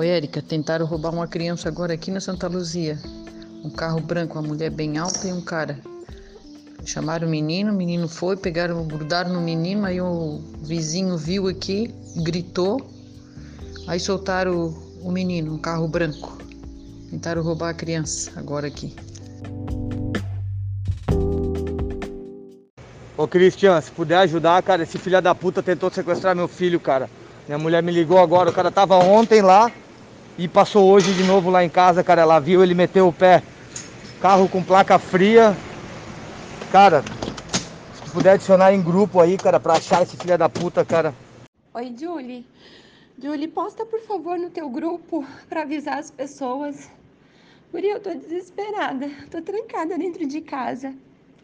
Oi, Érica, tentaram roubar uma criança agora aqui na Santa Luzia. Um carro branco, uma mulher bem alta e um cara. Chamaram o menino, o menino foi, pegaram, grudaram no menino, aí o vizinho viu aqui, gritou, aí soltaram o menino, um carro branco. Tentaram roubar a criança agora aqui. Ô Cristian, se puder ajudar, cara, esse filho da puta tentou sequestrar meu filho, cara. Minha mulher me ligou agora, o cara tava ontem lá e passou hoje de novo lá em casa, cara. Ela viu, ele meteu o pé. Carro com placa fria. Cara, se puder adicionar em grupo aí, cara, pra achar esse filho da puta, cara. Oi, Julie. Julie, posta por favor no teu grupo pra avisar as pessoas. Guria, eu tô desesperada. Tô trancada dentro de casa.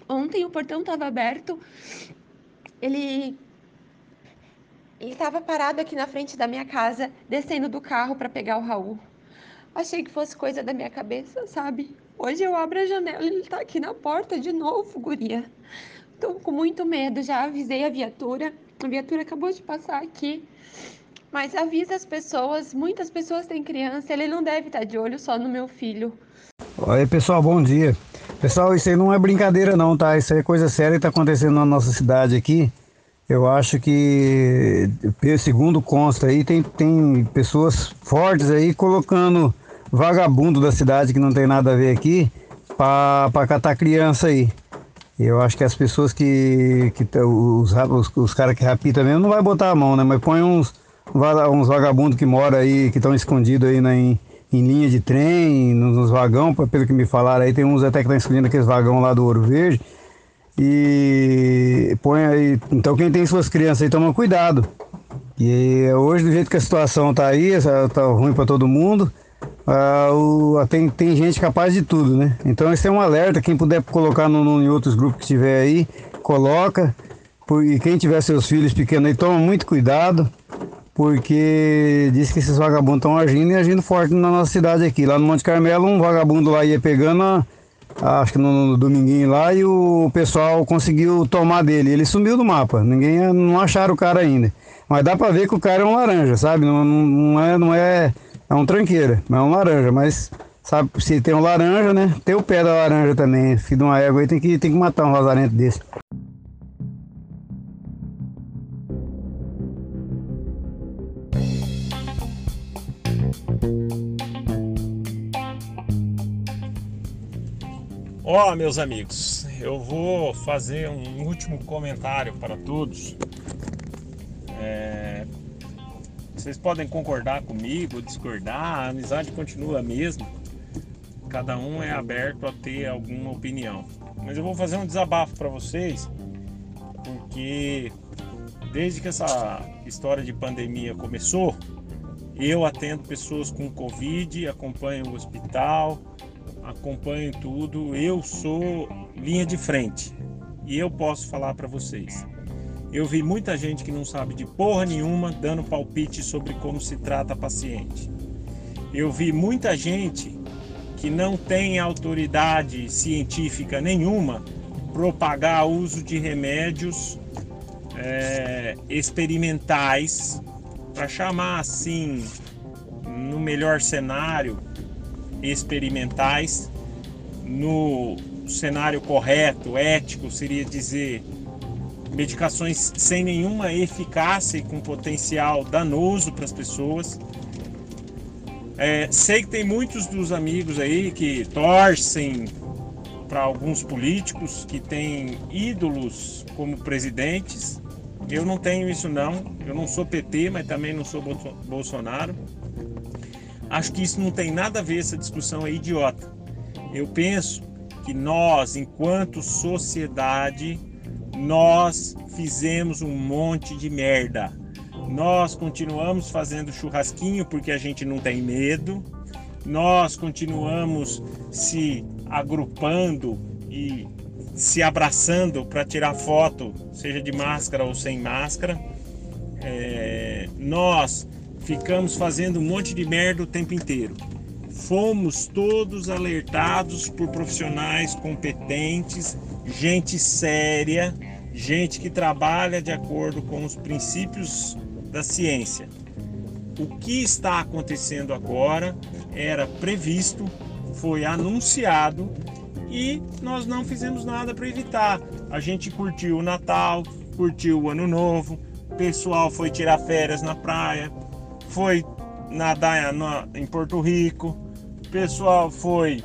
Ontem o portão estava aberto. Ele ele estava parado aqui na frente da minha casa, descendo do carro para pegar o Raul. Achei que fosse coisa da minha cabeça, sabe? Hoje eu abro a janela e ele está aqui na porta de novo, guria. Tô com muito medo, já avisei a viatura. A viatura acabou de passar aqui. Mas avisa as pessoas, muitas pessoas têm criança, ele não deve estar de olho só no meu filho. Oi, pessoal, bom dia. Pessoal, isso aí não é brincadeira não, tá? Isso aí é coisa séria que está acontecendo na nossa cidade aqui. Eu acho que, segundo consta aí, tem, tem pessoas fortes aí colocando vagabundo da cidade que não tem nada a ver aqui para catar criança aí. Eu acho que as pessoas que, que os, os, os caras que rapita mesmo não vai botar a mão, né? Mas põe uns, uns vagabundos que moram aí, que estão escondidos aí na, em, em linha de trem, nos vagão, pelo que me falaram aí, tem uns até que estão escolhendo aqueles vagão lá do Ouro Verde. E põe aí. Então quem tem suas crianças aí toma cuidado. E hoje, do jeito que a situação tá aí, tá ruim para todo mundo. Uh, o, tem, tem gente capaz de tudo, né? Então esse é um alerta, quem puder colocar no, no, em outros grupos que tiver aí, coloca. E quem tiver seus filhos pequenos aí, toma muito cuidado porque diz que esses vagabundos estão agindo e agindo forte na nossa cidade aqui. Lá no Monte Carmelo, um vagabundo lá ia pegando, a, acho que no, no, dominguinho lá, e o pessoal conseguiu tomar dele. Ele sumiu do mapa, ninguém não acharam o cara ainda. Mas dá pra ver que o cara é um laranja, sabe? Não, não, é, não é, é um tranqueira, não é um laranja, mas sabe, se tem um laranja, né? Tem o pé da laranja também. Filho de uma égua aí tem que, tem que matar um vazamento desse. Ó, oh, meus amigos, eu vou fazer um último comentário para todos. É... Vocês podem concordar comigo, discordar, a amizade continua a mesma. Cada um é aberto a ter alguma opinião. Mas eu vou fazer um desabafo para vocês, porque desde que essa história de pandemia começou, eu atendo pessoas com Covid, acompanho o hospital, acompanho tudo, eu sou linha de frente e eu posso falar para vocês. Eu vi muita gente que não sabe de porra nenhuma dando palpite sobre como se trata paciente. Eu vi muita gente que não tem autoridade científica nenhuma propagar uso de remédios é, experimentais para chamar assim no melhor cenário experimentais. No cenário correto, ético, seria dizer medicações sem nenhuma eficácia e com potencial danoso para as pessoas. É, sei que tem muitos dos amigos aí que torcem para alguns políticos que têm ídolos como presidentes. Eu não tenho isso não. Eu não sou PT, mas também não sou Bolsonaro. Acho que isso não tem nada a ver, essa discussão é idiota. Eu penso que nós, enquanto sociedade, nós fizemos um monte de merda. Nós continuamos fazendo churrasquinho porque a gente não tem medo. Nós continuamos se agrupando e se abraçando para tirar foto, seja de máscara ou sem máscara. É, nós ficamos fazendo um monte de merda o tempo inteiro. Fomos todos alertados por profissionais competentes, gente séria, gente que trabalha de acordo com os princípios da ciência. O que está acontecendo agora era previsto, foi anunciado e nós não fizemos nada para evitar. A gente curtiu o Natal, curtiu o Ano Novo, o pessoal foi tirar férias na praia, foi nadar em Porto Rico, o pessoal foi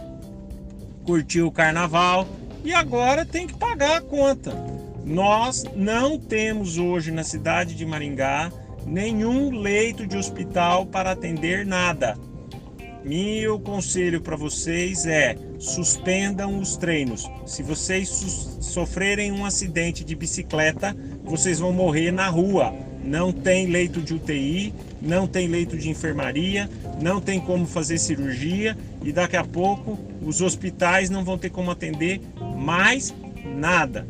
curtir o carnaval e agora tem que pagar a conta. Nós não temos hoje na cidade de Maringá nenhum leito de hospital para atender nada. Meu conselho para vocês é suspendam os treinos. Se vocês sofrerem um acidente de bicicleta, vocês vão morrer na rua. Não tem leito de UTI, não tem leito de enfermaria, não tem como fazer cirurgia e daqui a pouco os hospitais não vão ter como atender mais nada.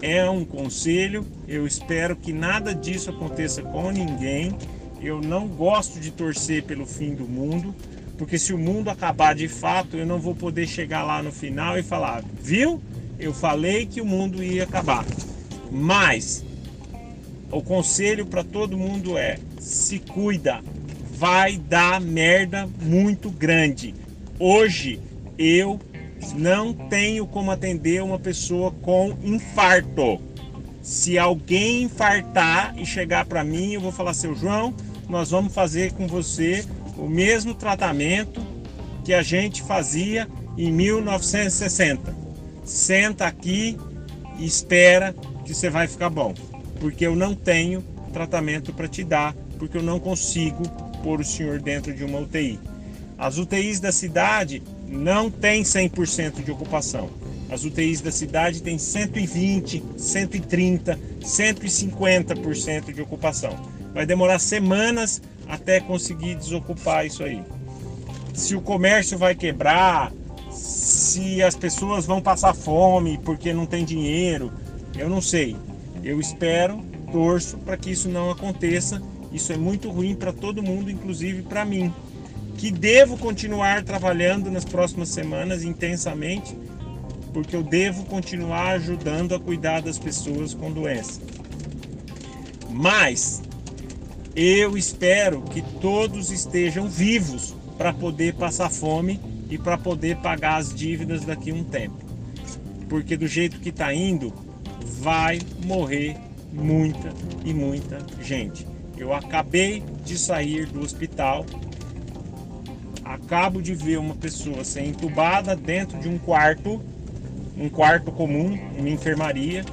É um conselho, eu espero que nada disso aconteça com ninguém. Eu não gosto de torcer pelo fim do mundo, porque se o mundo acabar de fato, eu não vou poder chegar lá no final e falar, viu? Eu falei que o mundo ia acabar. Mas o conselho para todo mundo é: se cuida, vai dar merda muito grande. Hoje eu não tenho como atender uma pessoa com infarto. Se alguém infartar e chegar para mim, eu vou falar: seu João, nós vamos fazer com você o mesmo tratamento que a gente fazia em 1960. Senta aqui e espera que você vai ficar bom porque eu não tenho tratamento para te dar, porque eu não consigo pôr o senhor dentro de uma UTI. As UTIs da cidade não têm 100% de ocupação. As UTIs da cidade têm 120, 130, 150% de ocupação. Vai demorar semanas até conseguir desocupar isso aí. Se o comércio vai quebrar, se as pessoas vão passar fome porque não tem dinheiro, eu não sei. Eu espero, torço para que isso não aconteça. Isso é muito ruim para todo mundo, inclusive para mim, que devo continuar trabalhando nas próximas semanas intensamente, porque eu devo continuar ajudando a cuidar das pessoas com doença. Mas eu espero que todos estejam vivos para poder passar fome e para poder pagar as dívidas daqui a um tempo. Porque do jeito que está indo, vai morrer muita e muita gente. Eu acabei de sair do hospital, acabo de ver uma pessoa ser entubada dentro de um quarto, um quarto comum, uma enfermaria.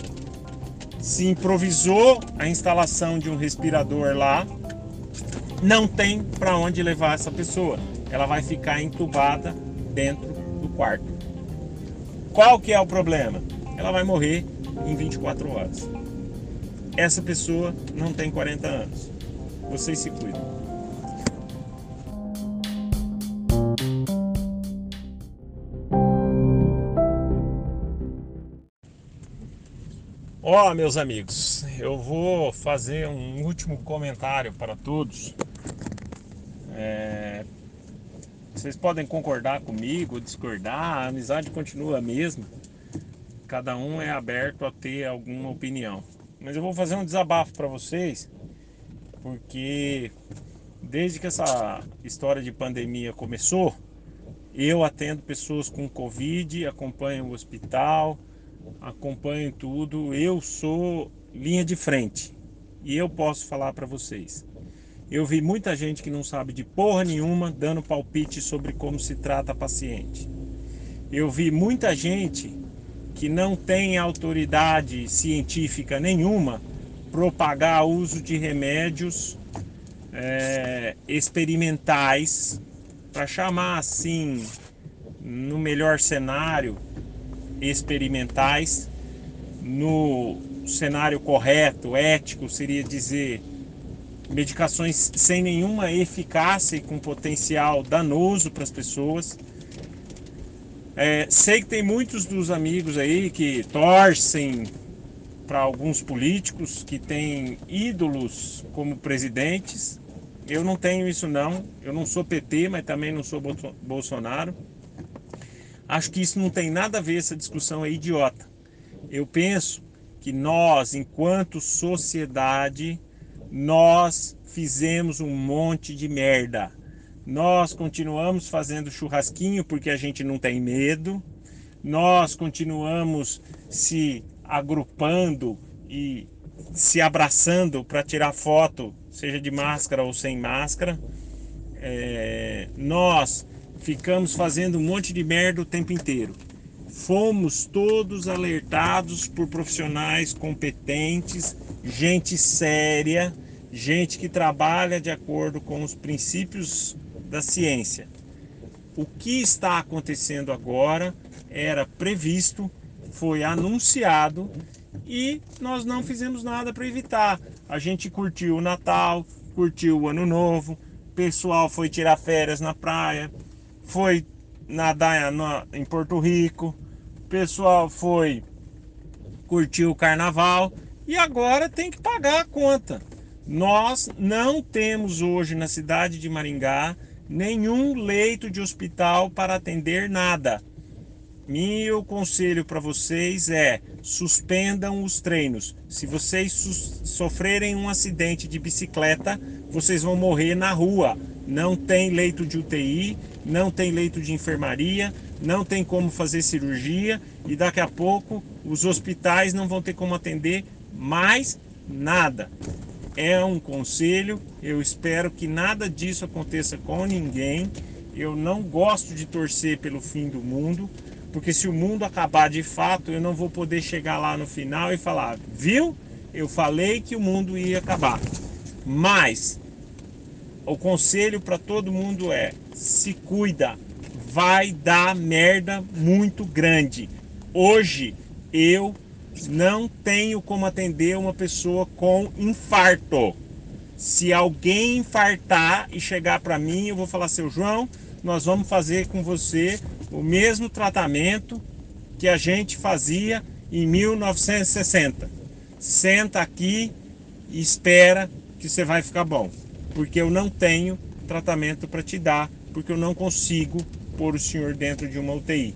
Se improvisou a instalação de um respirador lá, não tem para onde levar essa pessoa. Ela vai ficar entubada dentro do quarto. Qual que é o problema? Ela vai morrer em 24 horas. Essa pessoa não tem 40 anos. Vocês se cuidam. Ó, oh, meus amigos, eu vou fazer um último comentário para todos. É... Vocês podem concordar comigo, discordar, a amizade continua a mesma cada um é aberto a ter alguma opinião. Mas eu vou fazer um desabafo para vocês, porque desde que essa história de pandemia começou, eu atendo pessoas com Covid, acompanho o hospital, acompanho tudo. Eu sou linha de frente e eu posso falar para vocês. Eu vi muita gente que não sabe de porra nenhuma dando palpite sobre como se trata paciente. Eu vi muita gente que não tem autoridade científica nenhuma propagar uso de remédios é, experimentais, para chamar assim, no melhor cenário, experimentais, no cenário correto, ético, seria dizer medicações sem nenhuma eficácia e com potencial danoso para as pessoas é, sei que tem muitos dos amigos aí que torcem para alguns políticos que têm ídolos como presidentes. Eu não tenho isso não. Eu não sou PT, mas também não sou Bolsonaro. Acho que isso não tem nada a ver, essa discussão é idiota. Eu penso que nós, enquanto sociedade, nós fizemos um monte de merda. Nós continuamos fazendo churrasquinho porque a gente não tem medo. Nós continuamos se agrupando e se abraçando para tirar foto, seja de máscara ou sem máscara. É, nós ficamos fazendo um monte de merda o tempo inteiro. Fomos todos alertados por profissionais competentes, gente séria, gente que trabalha de acordo com os princípios da ciência. O que está acontecendo agora era previsto, foi anunciado e nós não fizemos nada para evitar. A gente curtiu o Natal, curtiu o Ano Novo, pessoal foi tirar férias na praia, foi nadar em Porto Rico, pessoal foi curtir o carnaval e agora tem que pagar a conta. Nós não temos hoje na cidade de Maringá nenhum leito de hospital para atender nada. Meu conselho para vocês é: suspendam os treinos. Se vocês sofrerem um acidente de bicicleta, vocês vão morrer na rua. Não tem leito de UTI, não tem leito de enfermaria, não tem como fazer cirurgia e daqui a pouco os hospitais não vão ter como atender mais nada. É um conselho, eu espero que nada disso aconteça com ninguém. Eu não gosto de torcer pelo fim do mundo, porque se o mundo acabar de fato, eu não vou poder chegar lá no final e falar, viu? Eu falei que o mundo ia acabar. Mas o conselho para todo mundo é: se cuida, vai dar merda muito grande. Hoje eu não tenho como atender uma pessoa com infarto. Se alguém infartar e chegar para mim, eu vou falar, seu João, nós vamos fazer com você o mesmo tratamento que a gente fazia em 1960. Senta aqui e espera que você vai ficar bom, porque eu não tenho tratamento para te dar, porque eu não consigo pôr o senhor dentro de uma UTI.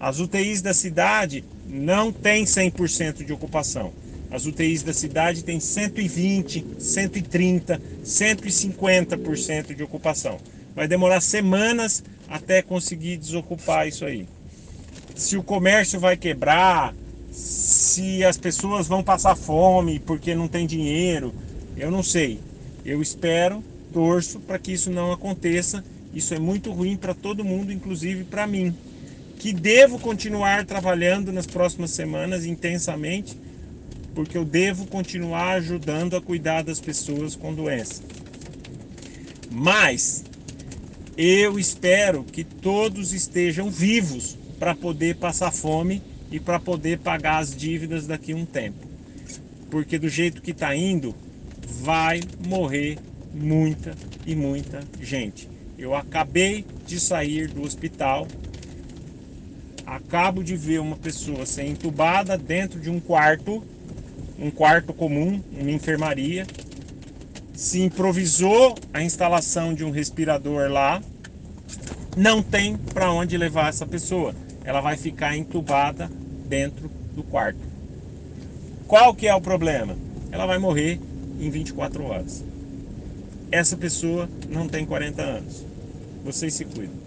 As UTIs da cidade não têm 100% de ocupação. As UTIs da cidade têm 120, 130, 150% de ocupação. Vai demorar semanas até conseguir desocupar isso aí. Se o comércio vai quebrar, se as pessoas vão passar fome porque não tem dinheiro, eu não sei. Eu espero, torço para que isso não aconteça. Isso é muito ruim para todo mundo, inclusive para mim, que devo continuar trabalhando nas próximas semanas intensamente, porque eu devo continuar ajudando a cuidar das pessoas com doença. Mas eu espero que todos estejam vivos para poder passar fome e para poder pagar as dívidas daqui a um tempo. Porque do jeito que está indo, vai morrer muita e muita gente. Eu acabei de sair do hospital, acabo de ver uma pessoa ser entubada dentro de um quarto, um quarto comum, uma enfermaria, se improvisou a instalação de um respirador lá, não tem para onde levar essa pessoa. Ela vai ficar entubada dentro do quarto. Qual que é o problema? Ela vai morrer em 24 horas. Essa pessoa não tem 40 anos. Vocês se cuidam.